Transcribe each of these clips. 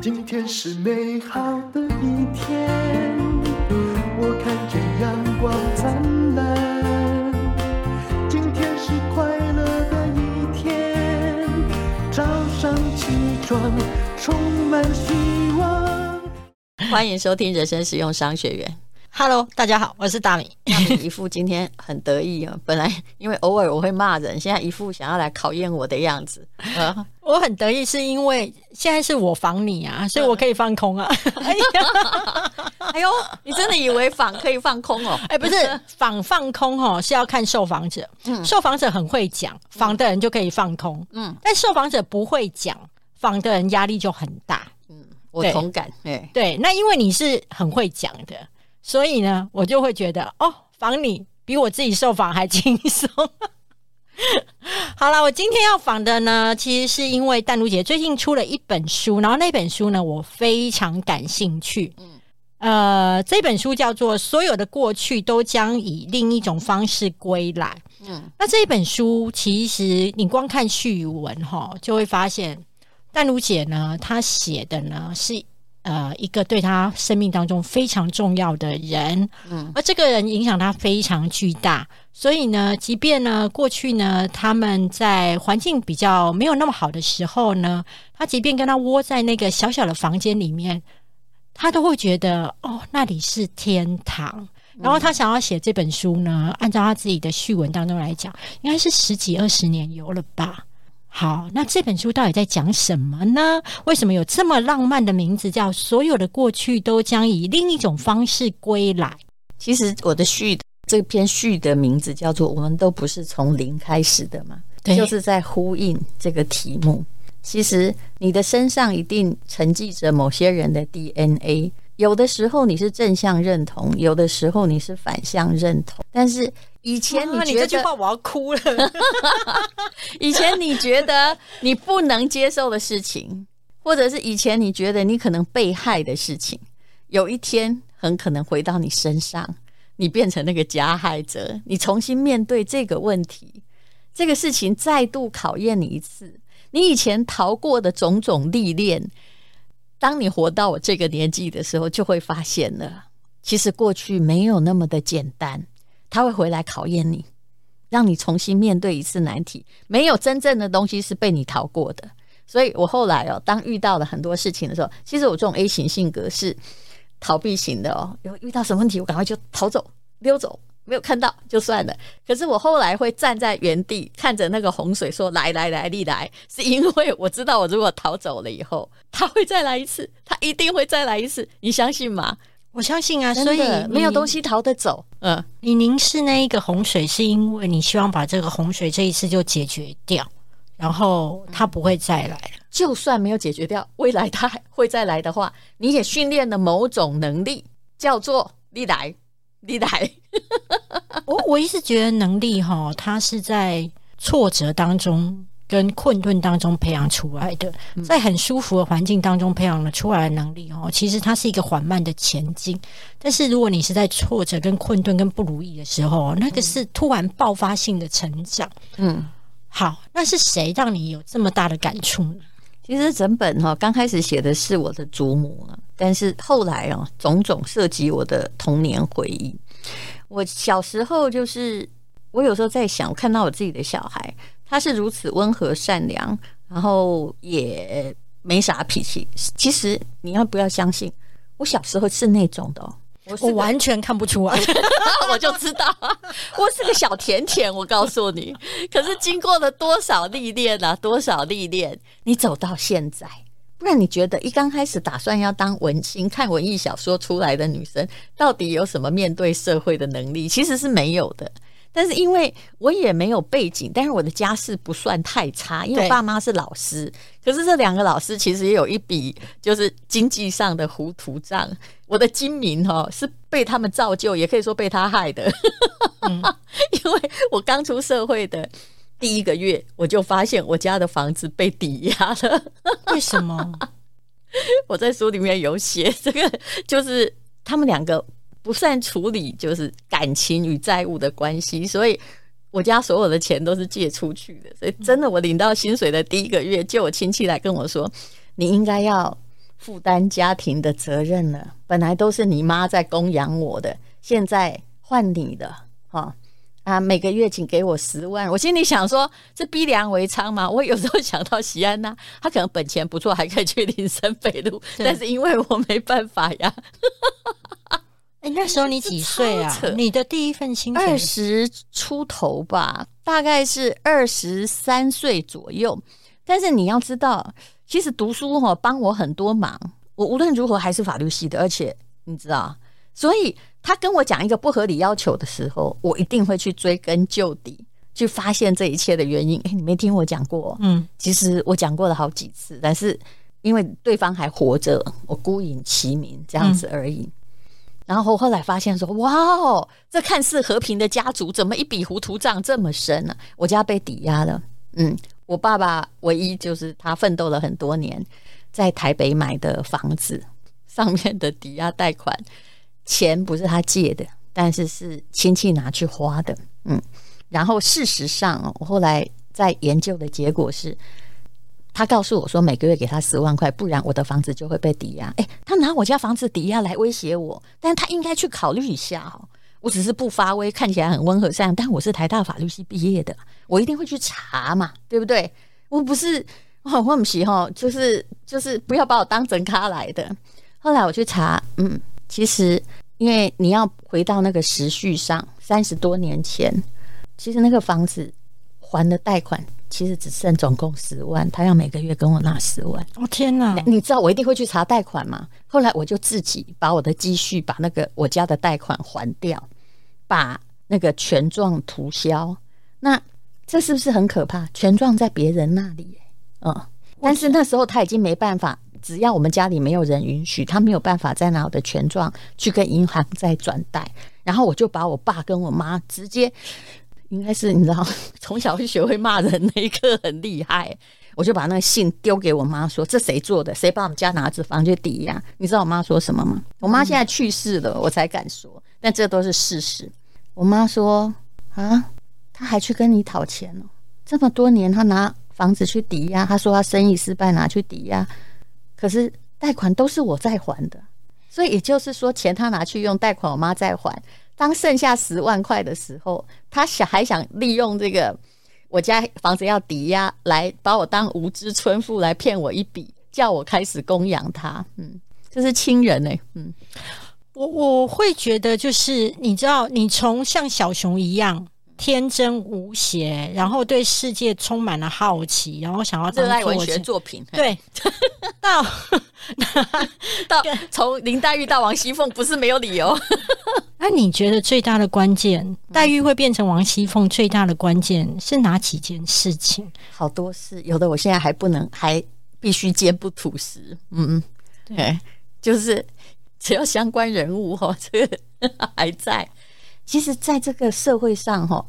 今天是美好的一天，我看见阳光灿烂。今天是快乐的一天，早上起床充满希望。欢迎收听人生实用商学院。Hello，大家好，我是大米。大米一副今天很得意啊，本来因为偶尔我会骂人，现在一副想要来考验我的样子。呃、我很得意，是因为现在是我防你啊，所以我可以放空啊。哎呀，哎呦，你真的以为访可以放空哦？哎，不是，访放空哦，是要看受访者。嗯，受访者很会讲，访的人就可以放空。嗯，但受访者不会讲，访的人压力就很大。嗯，我同感。对，对，那因为你是很会讲的。所以呢，我就会觉得哦，仿你比我自己受访还 轻松。好了，我今天要访的呢，其实是因为淡如姐最近出了一本书，然后那本书呢，我非常感兴趣。嗯，呃，这本书叫做《所有的过去都将以另一种方式归来》。嗯，那这一本书其实你光看序文哈，就会发现淡如姐呢，她写的呢是。呃，一个对他生命当中非常重要的人，嗯，而这个人影响他非常巨大，所以呢，即便呢过去呢他们在环境比较没有那么好的时候呢，他即便跟他窝在那个小小的房间里面，他都会觉得哦，那里是天堂。然后他想要写这本书呢，按照他自己的序文当中来讲，应该是十几二十年有了吧。好，那这本书到底在讲什么呢？为什么有这么浪漫的名字，叫“所有的过去都将以另一种方式归来”？其实我的序这篇序的名字叫做“我们都不是从零开始的嘛”，对，就是在呼应这个题目。其实你的身上一定沉寂着某些人的 DNA。有的时候你是正向认同，有的时候你是反向认同。但是以前你觉得，你这句话我要哭了。以前你觉得你不能接受的事情，或者是以前你觉得你可能被害的事情，有一天很可能回到你身上，你变成那个加害者，你重新面对这个问题，这个事情再度考验你一次，你以前逃过的种种历练。当你活到我这个年纪的时候，就会发现了，其实过去没有那么的简单，他会回来考验你，让你重新面对一次难题。没有真正的东西是被你逃过的，所以我后来哦，当遇到了很多事情的时候，其实我这种 A 型性格是逃避型的哦，有遇到什么问题，我赶快就逃走、溜走。没有看到就算了，可是我后来会站在原地看着那个洪水，说：“来来来，你来！”是因为我知道，我如果逃走了以后，他会再来一次，他一定会再来一次，你相信吗？我相信啊，所以没有东西逃得走。嗯，你凝视那一个洪水，是因为你希望把这个洪水这一次就解决掉，然后它不会再来了。就算没有解决掉，未来他会再来的话，你也训练了某种能力，叫做你来。你来，我我一直觉得能力哈，它是在挫折当中跟困顿当中培养出来的，在很舒服的环境当中培养了出来的能力哦，其实它是一个缓慢的前进。但是如果你是在挫折跟困顿跟不如意的时候，那个是突然爆发性的成长。嗯，好，那是谁让你有这么大的感触呢？其实整本哈刚开始写的是我的祖母啊，但是后来啊种种涉及我的童年回忆。我小时候就是，我有时候在想，我看到我自己的小孩，他是如此温和善良，然后也没啥脾气。其实你要不要相信，我小时候是那种的。我，我完全看不出来，我就知道我是个小甜甜。我告诉你，可是经过了多少历练啊，多少历练，你走到现在。不然你觉得一刚开始打算要当文青、看文艺小说出来的女生，到底有什么面对社会的能力？其实是没有的。但是因为我也没有背景，但是我的家世不算太差，因为我爸妈是老师。可是这两个老师其实也有一笔就是经济上的糊涂账。我的精明哈是被他们造就，也可以说被他害的。嗯、因为我刚出社会的第一个月，我就发现我家的房子被抵押了。为什么？我在书里面有写，这个就是他们两个。不善处理就是感情与债务的关系，所以我家所有的钱都是借出去的，所以真的，我领到薪水的第一个月，就有亲戚来跟我说：“你应该要负担家庭的责任了。本来都是你妈在供养我的，现在换你的，哈啊，每个月请给我十万。”我心里想说：“这逼良为娼吗？”我有时候想到西安娜，她可能本钱不错，还可以去林森北路，但是因为我没办法呀。哎、欸，那时候你几岁啊？你的第一份薪水二十出头吧，大概是二十三岁左右。但是你要知道，其实读书哈帮我很多忙。我无论如何还是法律系的，而且你知道，所以他跟我讲一个不合理要求的时候，我一定会去追根究底，去发现这一切的原因。哎、欸，你没听我讲过？嗯，其实我讲过了好几次，但是因为对方还活着，我孤影其名这样子而已。嗯然后后来发现说，哇哦，这看似和平的家族，怎么一笔糊涂账这么深呢、我家被抵押了。嗯，我爸爸唯一就是他奋斗了很多年，在台北买的房子上面的抵押贷款，钱不是他借的，但是是亲戚拿去花的。嗯，然后事实上，我后来在研究的结果是。他告诉我说，每个月给他十万块，不然我的房子就会被抵押。诶，他拿我家房子抵押来威胁我，但他应该去考虑一下哦。我只是不发威，看起来很温和善良，但我是台大法律系毕业的，我一定会去查嘛，对不对？我不是，我不是哈，就是就是不要把我当真咖来的。后来我去查，嗯，其实因为你要回到那个时序上，三十多年前，其实那个房子还的贷款。其实只剩总共十万，他要每个月跟我拿十万。哦天哪！你知道我一定会去查贷款吗？后来我就自己把我的积蓄，把那个我家的贷款还掉，把那个权状涂销。那这是不是很可怕？权状在别人那里，嗯，但是那时候他已经没办法，只要我们家里没有人允许，他没有办法再拿我的权状去跟银行再转贷。然后我就把我爸跟我妈直接。应该是你知道，从小就学会骂人那一刻很厉害。我就把那个信丢给我妈，说：“这谁做的？谁把我们家拿着房去抵押？”你知道我妈说什么吗？我妈现在去世了，我才敢说，但这都是事实。我妈说：“啊，他还去跟你讨钱哦？这么多年，他拿房子去抵押，他说他生意失败拿去抵押，可是贷款都是我在还的，所以也就是说，钱他拿去用，贷款我妈在还。”当剩下十万块的时候，他想还想利用这个我家房子要抵押来把我当无知村妇来骗我一笔，叫我开始供养他。嗯，这是亲人呢、嗯，我我会觉得就是你知道，你从像小熊一样。天真无邪，然后对世界充满了好奇，然后想要热爱文学作品。对，到 到从林黛玉到王熙凤不是没有理由。那你觉得最大的关键，黛玉会变成王熙凤最大的关键是哪几件事情？好多事，有的我现在还不能，还必须坚不吐实。嗯嗯，对，就是只要相关人物哈，这个 还在。其实，在这个社会上，哈，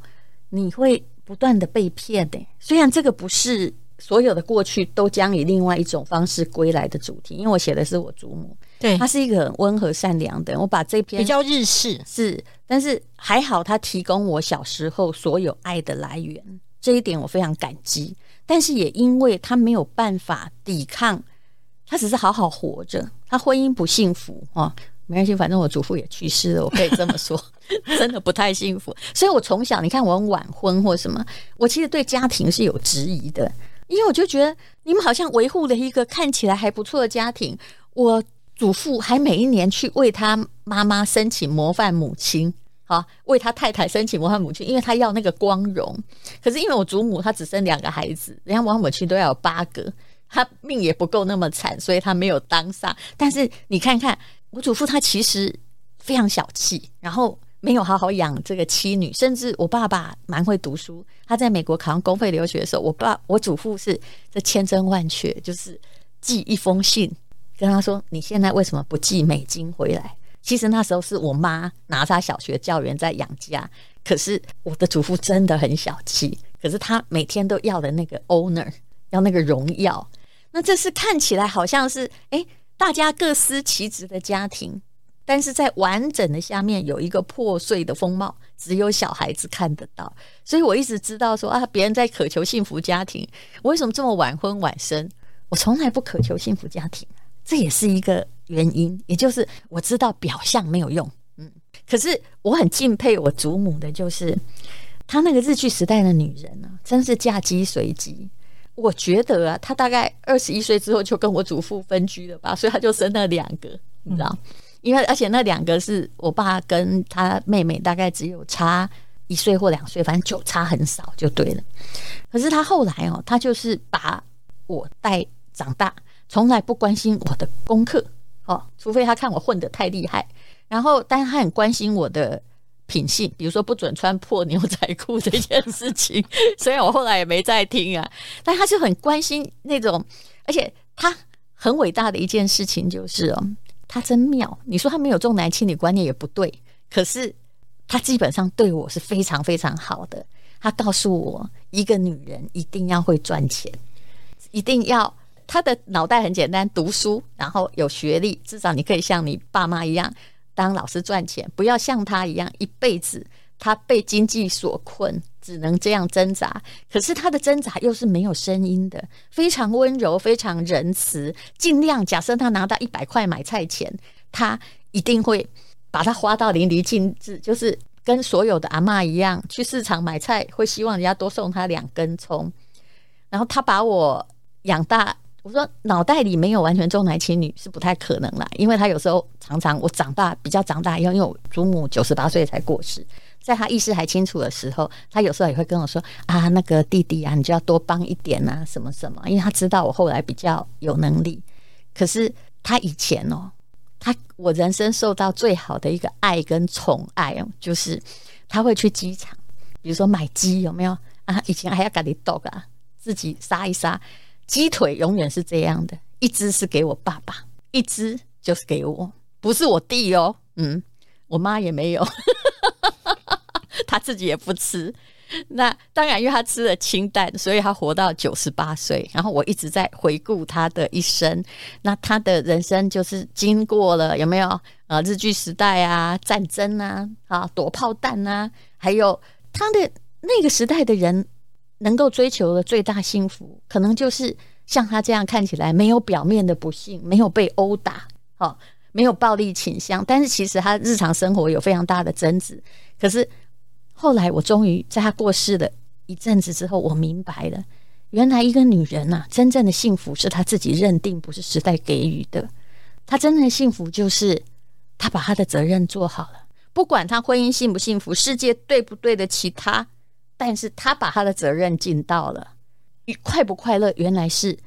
你会不断的被骗的。虽然这个不是所有的过去都将以另外一种方式归来的主题，因为我写的是我祖母，对，她是一个很温和善良的。我把这篇比较日式是，但是还好，她提供我小时候所有爱的来源，这一点我非常感激。但是也因为她没有办法抵抗，她只是好好活着，她婚姻不幸福啊。没关系，反正我祖父也去世了，我可以这么说，真的不太幸福。所以我从小，你看我晚婚或什么，我其实对家庭是有质疑的，因为我就觉得你们好像维护了一个看起来还不错的家庭。我祖父还每一年去为他妈妈申请模范母亲，好，为他太太申请模范母亲，因为他要那个光荣。可是因为我祖母她只生两个孩子，人家模范母亲都要有八个，她命也不够那么惨，所以她没有当上。但是你看看。我祖父他其实非常小气，然后没有好好养这个妻女，甚至我爸爸蛮会读书。他在美国考上公费留学的时候，我爸我祖父是这千真万确，就是寄一封信跟他说：“你现在为什么不寄美金回来？”其实那时候是我妈拿他小学教员在养家，可是我的祖父真的很小气，可是他每天都要的那个 owner 要那个荣耀。那这是看起来好像是诶。大家各司其职的家庭，但是在完整的下面有一个破碎的风貌，只有小孩子看得到。所以我一直知道说啊，别人在渴求幸福家庭，我为什么这么晚婚晚生？我从来不渴求幸福家庭，这也是一个原因。也就是我知道表象没有用，嗯，可是我很敬佩我祖母的，就是她那个日据时代的女人啊，真是嫁鸡随鸡。我觉得啊，她大概二十一岁之后就跟我祖父分居了吧，所以她就生了两个，你知道。因为而且那两个是我爸跟他妹妹大概只有差一岁或两岁，反正就差很少就对了。可是他后来哦，他就是把我带长大，从来不关心我的功课哦，除非他看我混得太厉害。然后，但是他很关心我的品性，比如说不准穿破牛仔裤这件事情。虽然我后来也没再听啊，但他就很关心那种，而且他很伟大的一件事情就是哦。他真妙，你说他没有重男轻女观念也不对，可是他基本上对我是非常非常好的。他告诉我，一个女人一定要会赚钱，一定要她的脑袋很简单，读书，然后有学历，至少你可以像你爸妈一样当老师赚钱，不要像他一样一辈子他被经济所困。只能这样挣扎，可是他的挣扎又是没有声音的，非常温柔，非常仁慈，尽量假设他拿到一百块买菜钱，他一定会把它花到淋漓尽致，就是跟所有的阿嬷一样，去市场买菜会希望人家多送他两根葱，然后他把我养大，我说脑袋里没有完全重男轻女是不太可能啦，因为他有时候常常我长大比较长大以后，因为我祖母九十八岁才过世。在他意识还清楚的时候，他有时候也会跟我说：“啊，那个弟弟啊，你就要多帮一点啊，什么什么。”因为他知道我后来比较有能力。可是他以前哦，他我人生受到最好的一个爱跟宠爱哦，就是他会去机场，比如说买鸡有没有啊？以前还要赶紧剁啊，自己杀一杀鸡腿，永远是这样的，一只是给我爸爸，一只就是给我，不是我弟哦，嗯，我妈也没有。他自己也不吃，那当然，因为他吃了清淡，所以他活到九十八岁。然后我一直在回顾他的一生，那他的人生就是经过了有没有啊？日据时代啊，战争啊，啊，躲炮弹啊，还有他的那个时代的人能够追求的最大幸福，可能就是像他这样看起来没有表面的不幸，没有被殴打，好，没有暴力倾向，但是其实他日常生活有非常大的争执，可是。后来我终于在她过世了一阵子之后，我明白了，原来一个女人呐、啊，真正的幸福是她自己认定，不是时代给予的。她真正的幸福就是她把她的责任做好了，不管她婚姻幸不幸福，世界对不对得起她，但是她把她的责任尽到了。快不快乐，原来是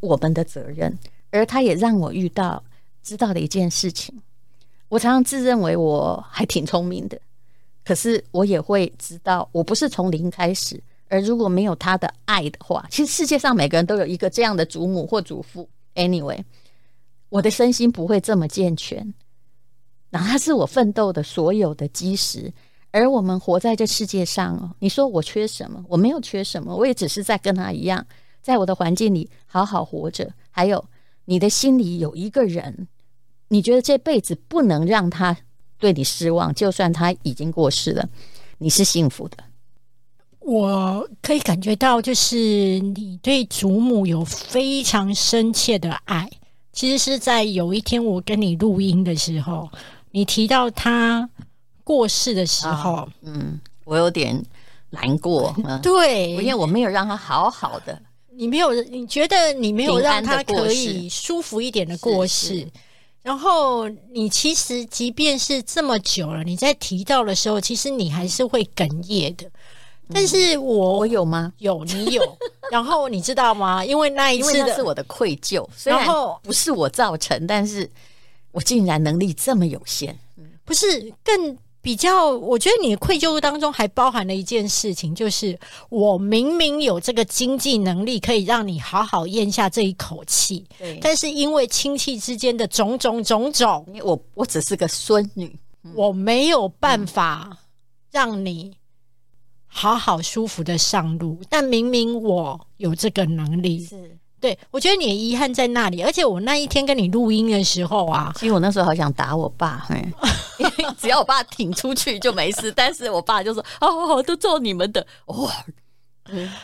我们的责任。而她也让我遇到知道的一件事情，我常常自认为我还挺聪明的。可是我也会知道，我不是从零开始，而如果没有他的爱的话，其实世界上每个人都有一个这样的祖母或祖父。Anyway，我的身心不会这么健全。然后他是我奋斗的所有的基石。而我们活在这世界上哦，你说我缺什么？我没有缺什么，我也只是在跟他一样，在我的环境里好好活着。还有你的心里有一个人，你觉得这辈子不能让他。对你失望，就算他已经过世了，你是幸福的。我可以感觉到，就是你对祖母有非常深切的爱。其实是在有一天我跟你录音的时候，你提到他过世的时候，哦、嗯，我有点难过。嗯、对，因为我没有让他好好的，你没有，你觉得你没有让他可以舒服一点的过世。然后你其实即便是这么久了，你在提到的时候，其实你还是会哽咽的。但是我、嗯、我有吗？有，你有。然后你知道吗？因为那一次的是我的愧疚，然后不是我造成，但是我竟然能力这么有限，不是更。比较，我觉得你的愧疚当中还包含了一件事情，就是我明明有这个经济能力，可以让你好好咽下这一口气，对，但是因为亲戚之间的种种种种，我我只是个孙女，我没有办法让你好好舒服的上路。但明明我有这个能力，是，对，我觉得你的遗憾在那里。而且我那一天跟你录音的时候啊，其实我那时候好想打我爸，嘿，因为只要我爸挺出去就没事。但是我爸就说：“哦，都做你们的。”哇，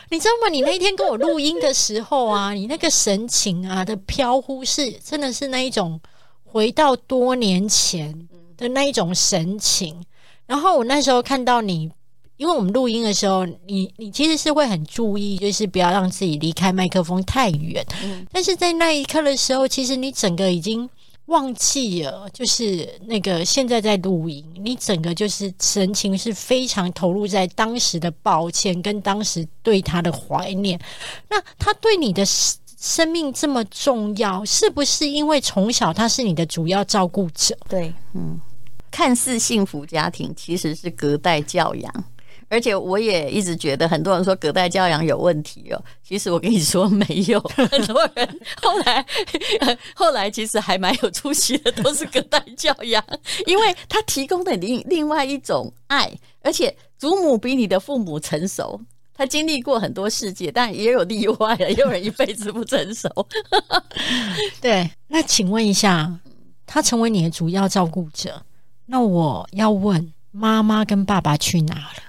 你知道吗？你那一天跟我录音的时候啊，你那个神情啊的飘忽是真的是那一种回到多年前的那一种神情。然后我那时候看到你。因为我们录音的时候，你你其实是会很注意，就是不要让自己离开麦克风太远。嗯，但是在那一刻的时候，其实你整个已经忘记了，就是那个现在在录音，你整个就是神情是非常投入在当时的抱歉跟当时对他的怀念。那他对你的生命这么重要，是不是因为从小他是你的主要照顾者？对，嗯，看似幸福家庭，其实是隔代教养。而且我也一直觉得，很多人说隔代教养有问题哦。其实我跟你说没有，很多人后来后来其实还蛮有出息的，都是隔代教养，因为他提供的另另外一种爱。而且祖母比你的父母成熟，他经历过很多世界，但也有例外了，也有人一辈子不成熟。对，那请问一下，他成为你的主要照顾者，那我要问妈妈跟爸爸去哪了？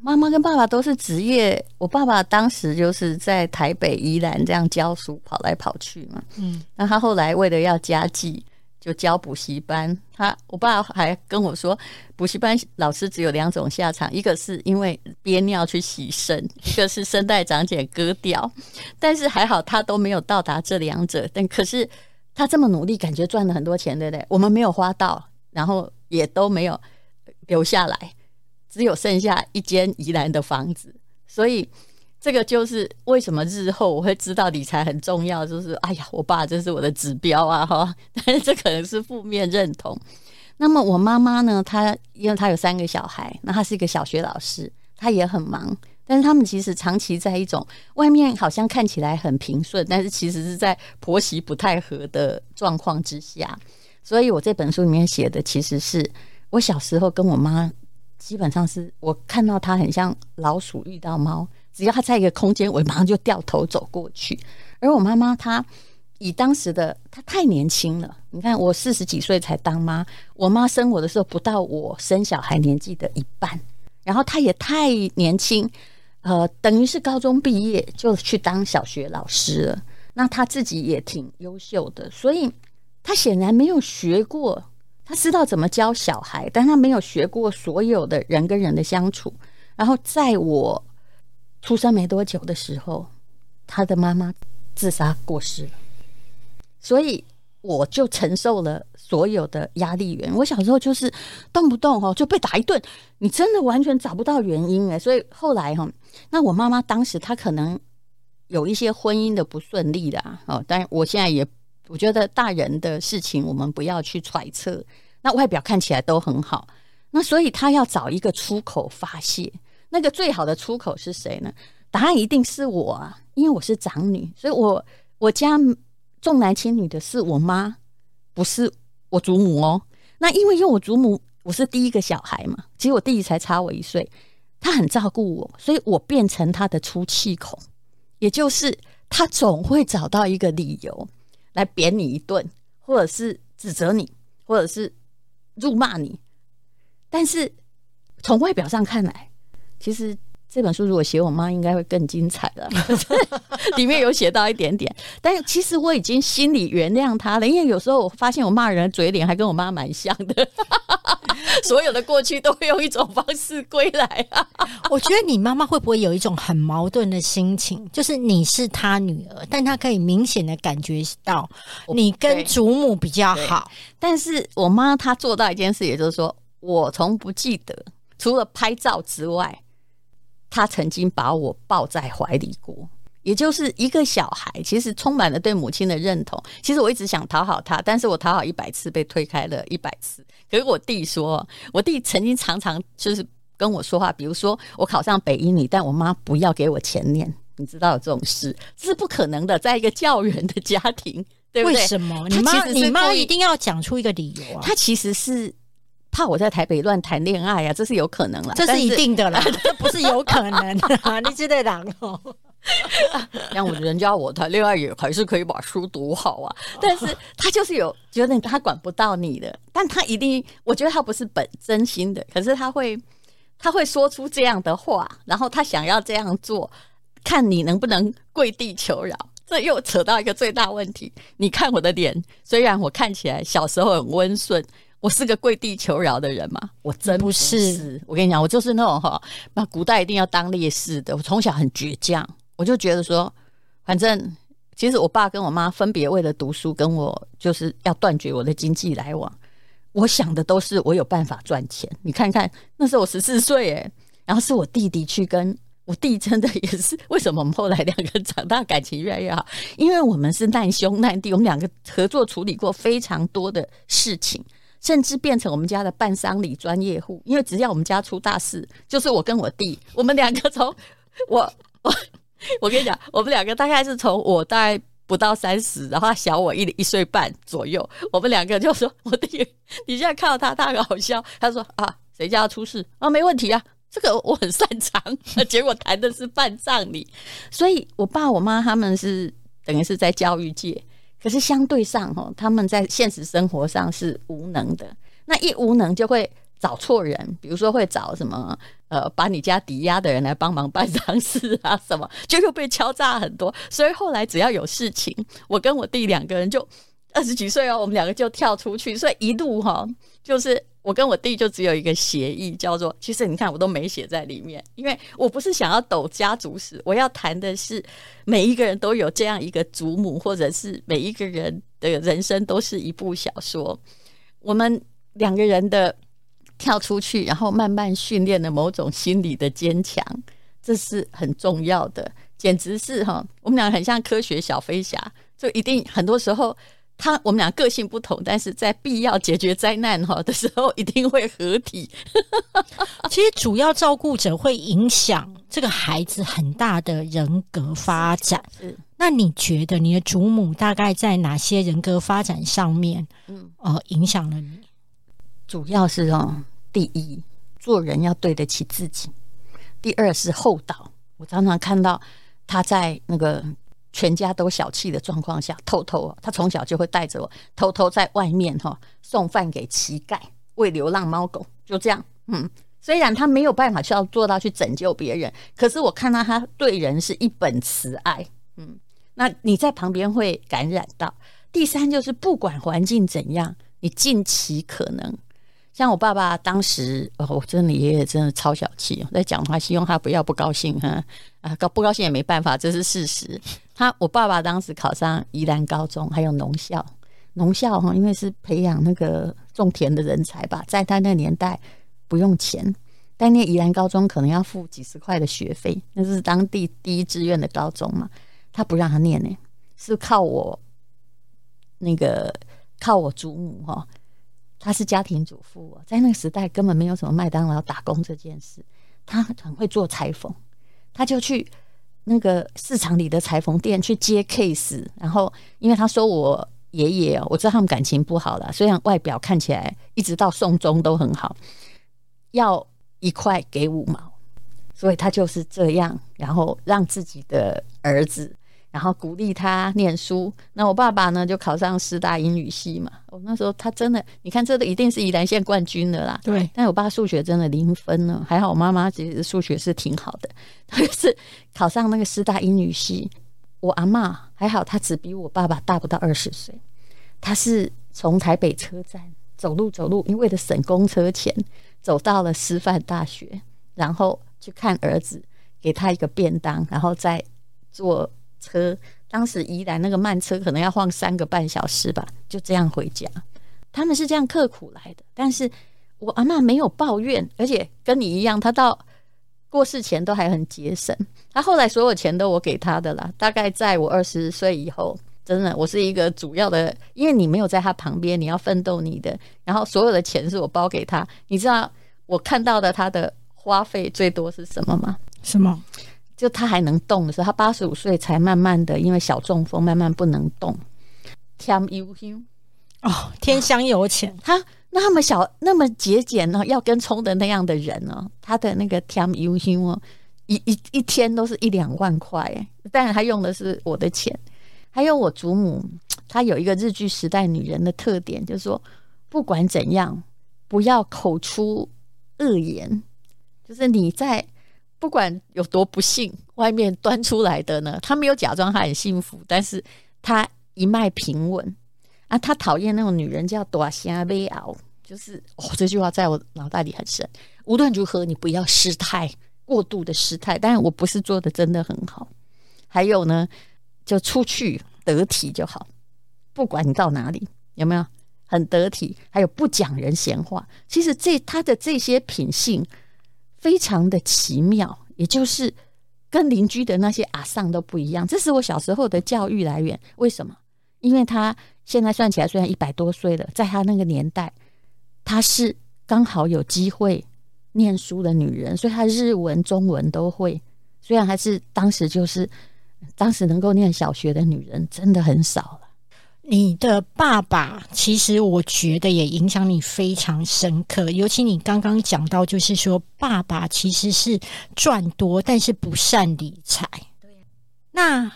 妈妈跟爸爸都是职业，我爸爸当时就是在台北、宜兰这样教书，跑来跑去嘛。嗯，那他后来为了要家计，就教补习班。他我爸还跟我说，补习班老师只有两种下场，一个是因为憋尿去洗肾，一个是声带长茧割掉。但是还好他都没有到达这两者。但可是他这么努力，感觉赚了很多钱，对不对？我们没有花到，然后也都没有留下来。只有剩下一间宜兰的房子，所以这个就是为什么日后我会知道理财很重要。就是哎呀，我爸这是我的指标啊，哈！但是这可能是负面认同。那么我妈妈呢？她因为她有三个小孩，那她是一个小学老师，她也很忙。但是他们其实长期在一种外面好像看起来很平顺，但是其实是在婆媳不太和的状况之下。所以我这本书里面写的，其实是我小时候跟我妈。基本上是我看到他很像老鼠遇到猫，只要他在一个空间，我马上就掉头走过去。而我妈妈她以当时的她太年轻了，你看我四十几岁才当妈，我妈生我的时候不到我生小孩年纪的一半，然后她也太年轻，呃，等于是高中毕业就去当小学老师了。那她自己也挺优秀的，所以她显然没有学过。他知道怎么教小孩，但他没有学过所有的人跟人的相处。然后在我出生没多久的时候，他的妈妈自杀过世了，所以我就承受了所有的压力源。我小时候就是动不动哦就被打一顿，你真的完全找不到原因诶。所以后来哈，那我妈妈当时她可能有一些婚姻的不顺利的哦，但我现在也。我觉得大人的事情我们不要去揣测，那外表看起来都很好，那所以他要找一个出口发泄，那个最好的出口是谁呢？答案一定是我啊，因为我是长女，所以我我家重男轻女的是我妈，不是我祖母哦。那因为因为我祖母我是第一个小孩嘛，其实我弟弟才差我一岁，他很照顾我，所以我变成他的出气孔，也就是他总会找到一个理由。来扁你一顿，或者是指责你，或者是辱骂你。但是从外表上看来，其实这本书如果写我妈，应该会更精彩了。里面有写到一点点，但是其实我已经心里原谅她了，因为有时候我发现我骂人的嘴脸还跟我妈蛮像的。所有的过去都会用一种方式归来啊！我觉得你妈妈会不会有一种很矛盾的心情？就是你是她女儿，但她可以明显的感觉到你跟祖母比较好。但是我妈她做到一件事，也就是说，我从不记得，除了拍照之外，她曾经把我抱在怀里过。也就是一个小孩，其实充满了对母亲的认同。其实我一直想讨好他，但是我讨好一百次，被推开了一百次。可是我弟说，我弟曾经常常就是跟我说话，比如说我考上北英女，但我妈不要给我钱念，你知道有这种事，这是不可能的，在一个教员的家庭，对不对？为什么？你妈你妈一定要讲出一个理由啊？他其实是怕我在台北乱谈恋爱啊，这是有可能了，这是一定的啦，这不是有可能的，你知道的哦。让我人家我谈恋爱也还是可以把书读好啊。但是他就是有觉得他管不到你的，但他一定，我觉得他不是本真心的，可是他会他会说出这样的话，然后他想要这样做，看你能不能跪地求饶。这又扯到一个最大问题，你看我的脸，虽然我看起来小时候很温顺。我是个跪地求饶的人吗？我真不是。我跟你讲，我就是那种哈，那古代一定要当烈士的。我从小很倔强，我就觉得说，反正其实我爸跟我妈分别为了读书，跟我就是要断绝我的经济来往。我想的都是我有办法赚钱。你看看，那时候我十四岁诶，然后是我弟弟去跟我弟，真的也是 为什么我们后来两个长大感情越来越好？因为我们是难兄难弟，我们两个合作处理过非常多的事情。甚至变成我们家的办丧礼专业户，因为只要我们家出大事，就是我跟我弟，我们两个从我我 我跟你讲，我们两个大概是从我大概不到三十，然后小我一一岁半左右，我们两个就说，我弟，你现在看到他，他很好笑，他说啊，谁家要出事啊，没问题啊，这个我很擅长。结果谈的是办葬礼，所以我爸我妈他们是等于是在教育界。可是相对上，哈，他们在现实生活上是无能的。那一无能就会找错人，比如说会找什么呃，把你家抵押的人来帮忙办丧事啊，什么 就又被敲诈很多。所以后来只要有事情，我跟我弟两个人就二十几岁哦，我们两个就跳出去，所以一路哈就是。我跟我弟就只有一个协议，叫做其实你看我都没写在里面，因为我不是想要抖家族史，我要谈的是每一个人都有这样一个祖母，或者是每一个人的人生都是一部小说。我们两个人的跳出去，然后慢慢训练了某种心理的坚强，这是很重要的，简直是哈，我们俩很像科学小飞侠，就一定很多时候。他我们俩个性不同，但是在必要解决灾难哈的时候，一定会合体。其实主要照顾者会影响这个孩子很大的人格发展。是，那你觉得你的祖母大概在哪些人格发展上面，嗯，呃，影响了你？主要是哦，第一，做人要对得起自己；第二是厚道。我常常看到他在那个。全家都小气的状况下，偷偷他从小就会带着我偷偷在外面哈送饭给乞丐、喂流浪猫狗，就这样。嗯，虽然他没有办法去要做到去拯救别人，可是我看到他对人是一本慈爱。嗯，那你在旁边会感染到。第三就是不管环境怎样，你尽其可能。像我爸爸当时，哦，我真的爷爷真的超小气，在讲话，希望他不要不高兴哈啊，高不高兴也没办法，这是事实。他我爸爸当时考上宜兰高中，还有农校，农校哈，因为是培养那个种田的人才吧，在他那年代不用钱，但念宜兰高中可能要付几十块的学费，那是当地第一志愿的高中嘛，他不让他念呢，是靠我那个靠我祖母哈。他是家庭主妇，在那个时代根本没有什么麦当劳打工这件事。他很会做裁缝，他就去那个市场里的裁缝店去接 case。然后，因为他说我爷爷，我知道他们感情不好了，虽然外表看起来一直到送终都很好，要一块给五毛，所以他就是这样，然后让自己的儿子。然后鼓励他念书。那我爸爸呢，就考上师大英语系嘛。我那时候他真的，你看这都一定是宜兰县冠军的啦。对。但我爸数学真的零分呢，还好我妈妈其实数学是挺好的。他就是考上那个师大英语系。我阿妈还好，她只比我爸爸大不到二十岁。她是从台北车站走路走路，因为为了省公车钱，走到了师范大学，然后去看儿子，给他一个便当，然后再坐。车当时宜兰那个慢车可能要晃三个半小时吧，就这样回家。他们是这样刻苦来的，但是我阿嬷没有抱怨，而且跟你一样，他到过世前都还很节省。他后来所有钱都我给他的啦，大概在我二十岁以后，真的我是一个主要的，因为你没有在他旁边，你要奋斗你的，然后所有的钱是我包给他。你知道我看到的他的花费最多是什么吗？什么？就他还能动的时候，他八十五岁才慢慢的，因为小中风，慢慢不能动。天油香哦，天香油钱，他那么小，那么节俭呢，要跟冲的那样的人呢，他的那个天油香哦，一一一天都是一两万块，当然他用的是我的钱。还有我祖母，她有一个日剧时代女人的特点，就是说不管怎样，不要口出恶言，就是你在不管有多不幸，外面端出来的呢，他没有假装他很幸福，但是他一脉平稳啊。他讨厌那种女人叫大声尾后，就是哦，这句话在我脑袋里很深。无论如何，你不要失态。过度的失态，但是我不是做的真的很好。还有呢，就出去得体就好，不管你到哪里，有没有很得体？还有不讲人闲话。其实这他的这些品性非常的奇妙，也就是跟邻居的那些阿桑都不一样。这是我小时候的教育来源。为什么？因为他现在算起来虽然一百多岁了，在他那个年代，他是刚好有机会。念书的女人，所以她日文、中文都会。虽然还是当时就是当时能够念小学的女人，真的很少了。你的爸爸，其实我觉得也影响你非常深刻。尤其你刚刚讲到，就是说爸爸其实是赚多，但是不善理财。对。那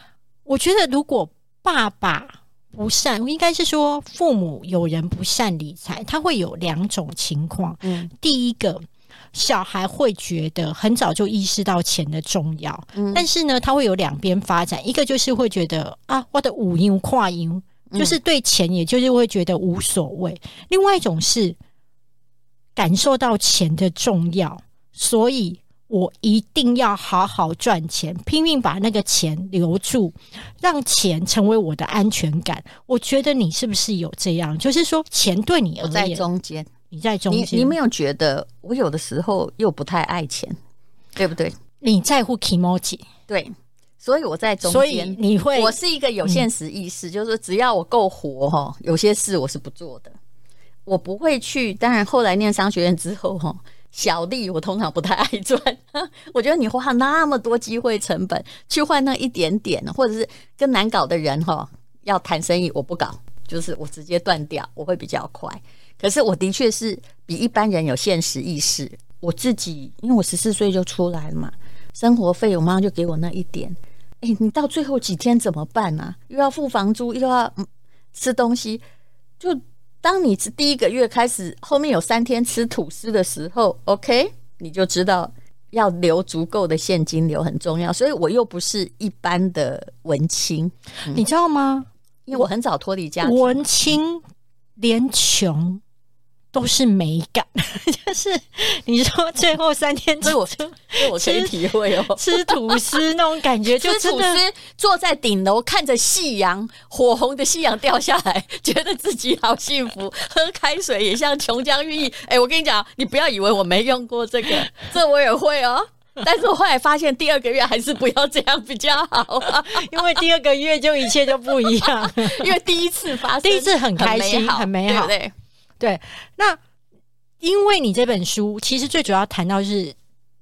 我觉得，如果爸爸不善，应该是说父母有人不善理财，他会有两种情况。嗯，第一个。小孩会觉得很早就意识到钱的重要，嗯、但是呢，他会有两边发展，一个就是会觉得啊，我的五音跨音，就是对钱，也就是会觉得无所谓；嗯、另外一种是感受到钱的重要，所以我一定要好好赚钱，拼命把那个钱留住，让钱成为我的安全感。我觉得你是不是有这样？就是说，钱对你而言，我在中间。你在中间，你你没有觉得我有的时候又不太爱钱，对不对？你在乎 kimochi，对，所以我在中间。你会，我是一个有现实意识，嗯、就是只要我够活哈，有些事我是不做的，我不会去。当然，后来念商学院之后哈，小利我通常不太爱赚。我觉得你花那么多机会成本去换那一点点，或者是跟难搞的人哈要谈生意，我不搞，就是我直接断掉，我会比较快。可是我的确是比一般人有现实意识。我自己因为我十四岁就出来了嘛，生活费我妈就给我那一点。哎，你到最后几天怎么办啊？又要付房租，又要吃东西。就当你是第一个月开始，后面有三天吃吐司的时候，OK，你就知道要留足够的现金流很重要。所以我又不是一般的文青，嗯、你知道吗？因为我很早脱离家庭，文青连穷。都是美感，就是你说最后三天吃，我我可以体会哦，吃吐司那种感觉，就吃吐司坐在顶楼看着夕阳，火红的夕阳掉下来，觉得自己好幸福。喝开水也像琼浆玉液。哎，我跟你讲，你不要以为我没用过这个，这我也会哦。但是我后来发现，第二个月还是不要这样比较好啊，因为第二个月就一切就不一样，因为第一次发生，第一次很开心，很美好，对。对，对那因为你这本书其实最主要谈到是，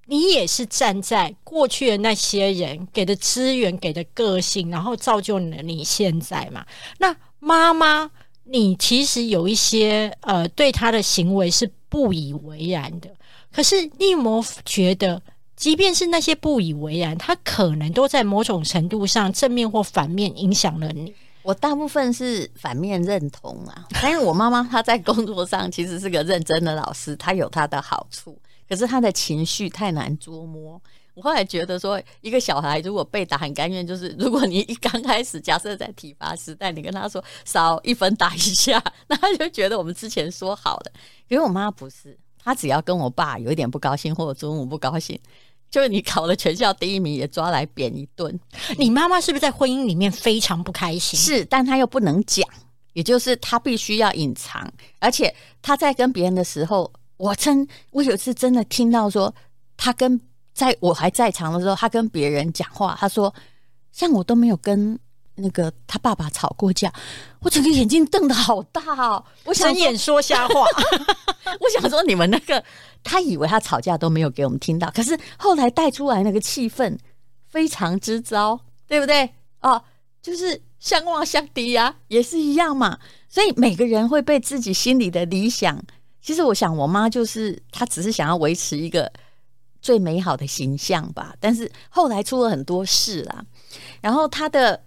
你也是站在过去的那些人给的资源、给的个性，然后造就了你现在嘛。那妈妈，你其实有一些呃，对她的行为是不以为然的。可是你有没有觉得，即便是那些不以为然，他可能都在某种程度上正面或反面影响了你？我大部分是反面认同啊，但是我妈妈她在工作上 其实是个认真的老师，她有她的好处，可是她的情绪太难捉摸。我后来觉得说，一个小孩如果被打很甘愿，就是如果你一刚开始假设在体罚时代，你跟他说少一分打一下，那他就觉得我们之前说好了。因为我妈不是，她只要跟我爸有一点不高兴，或者中午不高兴。就是你考了全校第一名，也抓来扁一顿。你妈妈是不是在婚姻里面非常不开心？是，但她又不能讲，也就是她必须要隐藏。而且她在跟别人的时候，我真我有一次真的听到说，她跟在我还在场的时候，她跟别人讲话，她说像我都没有跟那个他爸爸吵过架，我整个眼睛瞪得好大哦。我想睁眼说瞎话，我想说你们那个。他以为他吵架都没有给我们听到，可是后来带出来那个气氛非常之糟，对不对？哦，就是相望相敌呀，也是一样嘛。所以每个人会被自己心里的理想，其实我想我妈就是她只是想要维持一个最美好的形象吧。但是后来出了很多事啦，然后他的，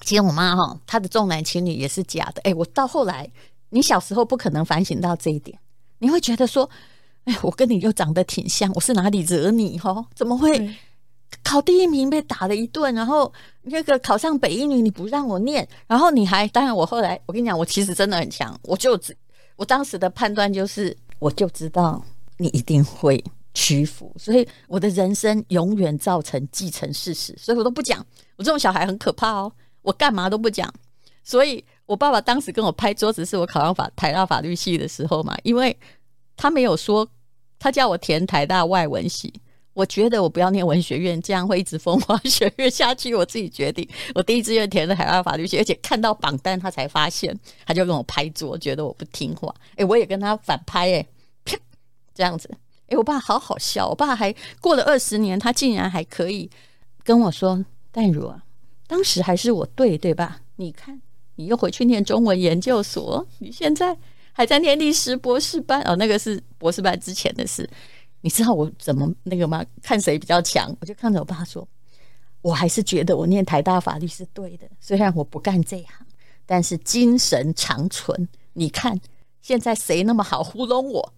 其实我妈哈，她的重男轻女也是假的。哎，我到后来，你小时候不可能反省到这一点，你会觉得说，哎，我跟你又长得挺像，我是哪里惹你哈？怎么会？考第一名被打了一顿，然后那个考上北一女你不让我念，然后你还当然我后来我跟你讲，我其实真的很强，我就只我当时的判断就是，我就知道你一定会屈服，所以我的人生永远造成既成事实，所以我都不讲。我这种小孩很可怕哦，我干嘛都不讲。所以我爸爸当时跟我拍桌子，是我考上法台大法律系的时候嘛，因为他没有说，他叫我填台大外文系。我觉得我不要念文学院，这样会一直风花雪月下去。我自己决定，我第一志愿填的台大法律系，而且看到榜单，他才发现，他就跟我拍桌，觉得我不听话。哎，我也跟他反拍，哎，啪，这样子。哎，我爸好好笑，我爸还过了二十年，他竟然还可以跟我说：“淡如啊，当时还是我对，对吧？你看，你又回去念中文研究所，你现在还在念历史博士班哦，那个是博士班之前的事。”你知道我怎么那个吗？看谁比较强，我就看着我爸说：“我还是觉得我念台大法律是对的，虽然我不干这行，但是精神长存。你看现在谁那么好糊弄我？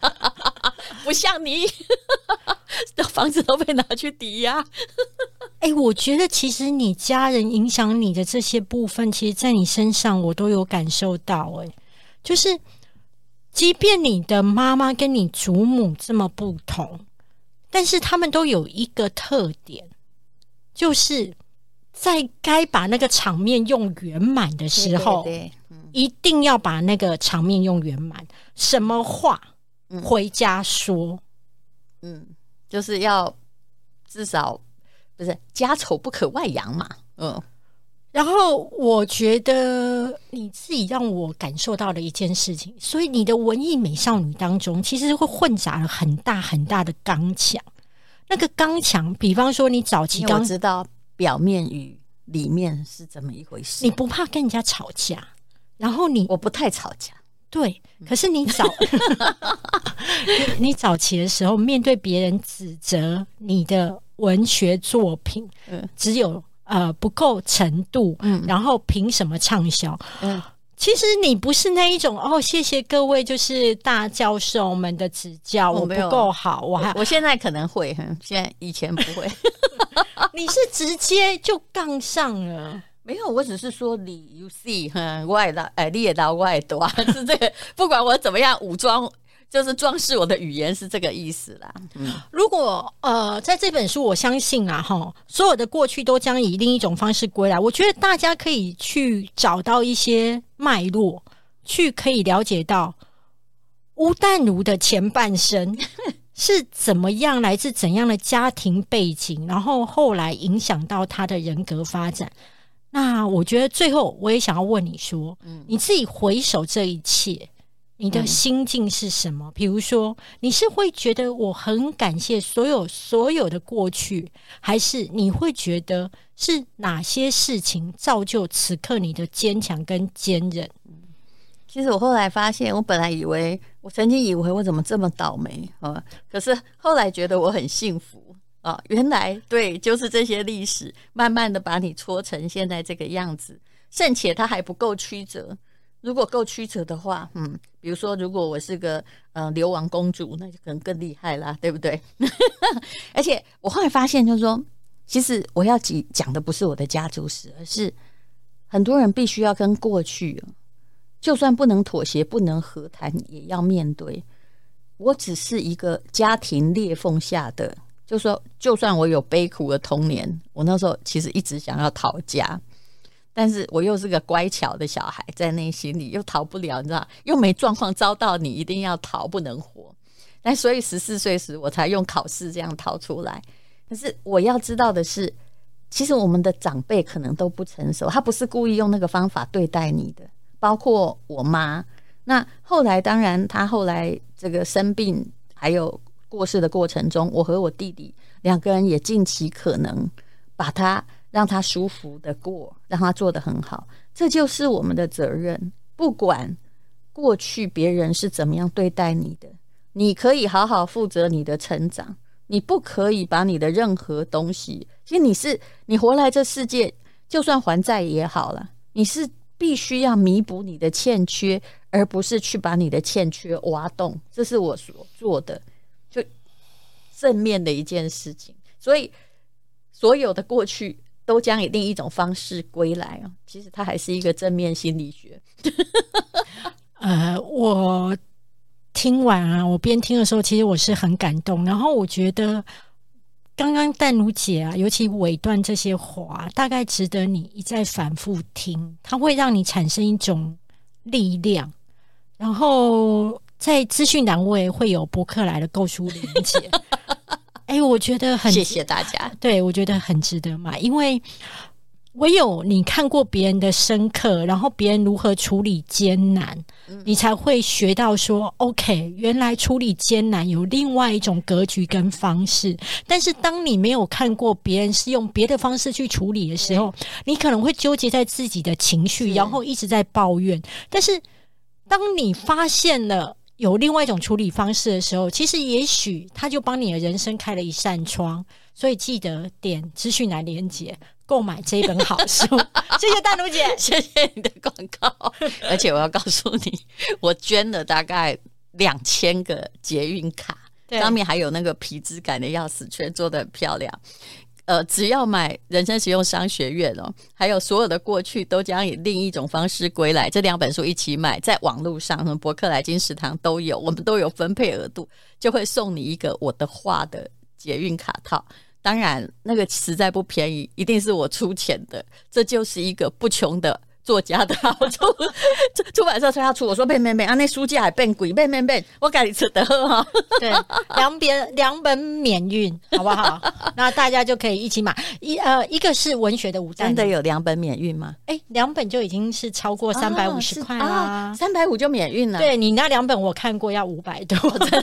不像你，房子都被拿去抵押。哎，我觉得其实你家人影响你的这些部分，其实在你身上我都有感受到。哎，就是。即便你的妈妈跟你祖母这么不同，但是他们都有一个特点，就是在该把那个场面用圆满的时候，对对对嗯、一定要把那个场面用圆满。什么话回家说，嗯，就是要至少不是家丑不可外扬嘛，嗯。然后我觉得你自己让我感受到了一件事情，所以你的文艺美少女当中，其实会混杂了很大很大的刚强。那个刚强，比方说你早期刚知道表面与里面是怎么一回事，你不怕跟人家吵架，然后你我不太吵架，对。可是你早 你早期的时候，面对别人指责你的文学作品，嗯，只有。呃，不够程度，嗯，然后凭什么畅销？嗯，其实你不是那一种哦。谢谢各位，就是大教授们的指教，我，我不够好，我还我，我现在可能会，现在以前不会。你是直接就杠上了？没有，我只是说你，you see，哼，我也到，哎，你也到，我也多，是这个。不管我怎么样武装。就是装饰我的语言是这个意思啦。嗯，如果呃，在这本书，我相信啊，哈，所有的过去都将以另一种方式归来。我觉得大家可以去找到一些脉络，去可以了解到吴淡如的前半生是怎么样，来自怎样的家庭背景，然后后来影响到他的人格发展。那我觉得最后，我也想要问你说，嗯，你自己回首这一切。你的心境是什么？比如说，你是会觉得我很感谢所有所有的过去，还是你会觉得是哪些事情造就此刻你的坚强跟坚韧？其实我后来发现，我本来以为，我曾经以为我怎么这么倒霉啊？可是后来觉得我很幸福啊！原来对，就是这些历史，慢慢的把你搓成现在这个样子，甚且它还不够曲折。如果够曲折的话，嗯，比如说，如果我是个呃流亡公主，那就可能更厉害啦，对不对？而且我后来发现，就是说，其实我要讲讲的不是我的家族史，而是很多人必须要跟过去，就算不能妥协、不能和谈，也要面对。我只是一个家庭裂缝下的，就是说，就算我有悲苦的童年，我那时候其实一直想要逃家。但是我又是个乖巧的小孩，在内心里又逃不了，你知道，又没状况遭到你，一定要逃，不能活。但所以十四岁时，我才用考试这样逃出来。可是我要知道的是，其实我们的长辈可能都不成熟，他不是故意用那个方法对待你的。包括我妈，那后来当然，他后来这个生病还有过世的过程中，我和我弟弟两个人也尽其可能把他。让他舒服的过，让他做得很好，这就是我们的责任。不管过去别人是怎么样对待你的，你可以好好负责你的成长，你不可以把你的任何东西，其实你是你活来这世界，就算还债也好了，你是必须要弥补你的欠缺，而不是去把你的欠缺挖洞。这是我所做的，就正面的一件事情。所以所有的过去。都将以另一种方式归来哦。其实它还是一个正面心理学。呃，我听完啊，我边听的时候，其实我是很感动。然后我觉得，刚刚淡如姐啊，尤其尾段这些话，大概值得你一再反复听，它会让你产生一种力量。然后在资讯栏位会有博客来的购书连结。哎、欸，我觉得很谢谢大家。对，我觉得很值得买，因为唯有你看过别人的深刻，然后别人如何处理艰难，嗯、你才会学到说，OK，原来处理艰难有另外一种格局跟方式。但是当你没有看过别人是用别的方式去处理的时候，你可能会纠结在自己的情绪，然后一直在抱怨。但是当你发现了。有另外一种处理方式的时候，其实也许他就帮你的人生开了一扇窗。所以记得点资讯栏连接购买这一本好书。谢谢大奴姐，谢谢你的广告。而且我要告诉你，我捐了大概两千个捷运卡，上面还有那个皮质感的钥匙圈，做的很漂亮。呃，只要买人生实用商学院哦，还有所有的过去都将以另一种方式归来。这两本书一起买，在网络上，什么博客来、金石堂都有，我们都有分配额度，就会送你一个我的画的捷运卡套。当然，那个实在不便宜，一定是我出钱的。这就是一个不穷的。作家的好处，出出版社催他出，我说变变变，啊那书价还变贵，变变变，我赶紧吃得哈。对，两本两本免运，好不好？那大家就可以一起买一呃，一个是文学的吴淡如，真的有两本免运吗？哎、欸，两本就已经是超过三百五十块啦，三百五就免运了。对，你那两本我看过要五百多，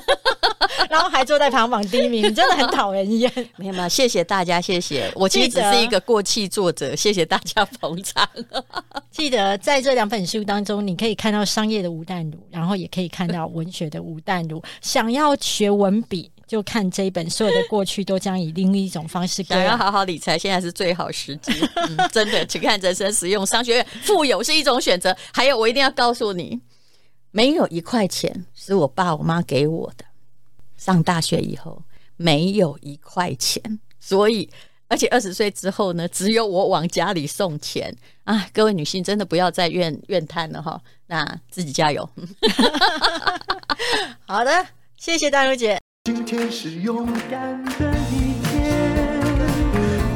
然后还坐在排行榜第一名，真的很讨人厌。没有没有，谢谢大家，谢谢。我其实只是一个过气作者，谢谢大家捧场。记得在这两本书当中，你可以看到商业的吴淡如，然后也可以看到文学的吴淡如。想要学文笔，就看这一本。所有的过去都将以另一种方式。想要好好理财，现在是最好时机。嗯，真的，请看人生实用商学院。富有是一种选择。还有，我一定要告诉你，没有一块钱是我爸我妈给我的。上大学以后，没有一块钱，所以。而且二十岁之后呢，只有我往家里送钱啊！各位女性真的不要再怨怨叹了哈，那自己加油。好的，谢谢大如姐。今天是勇敢的一天，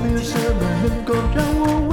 没有什么能够让我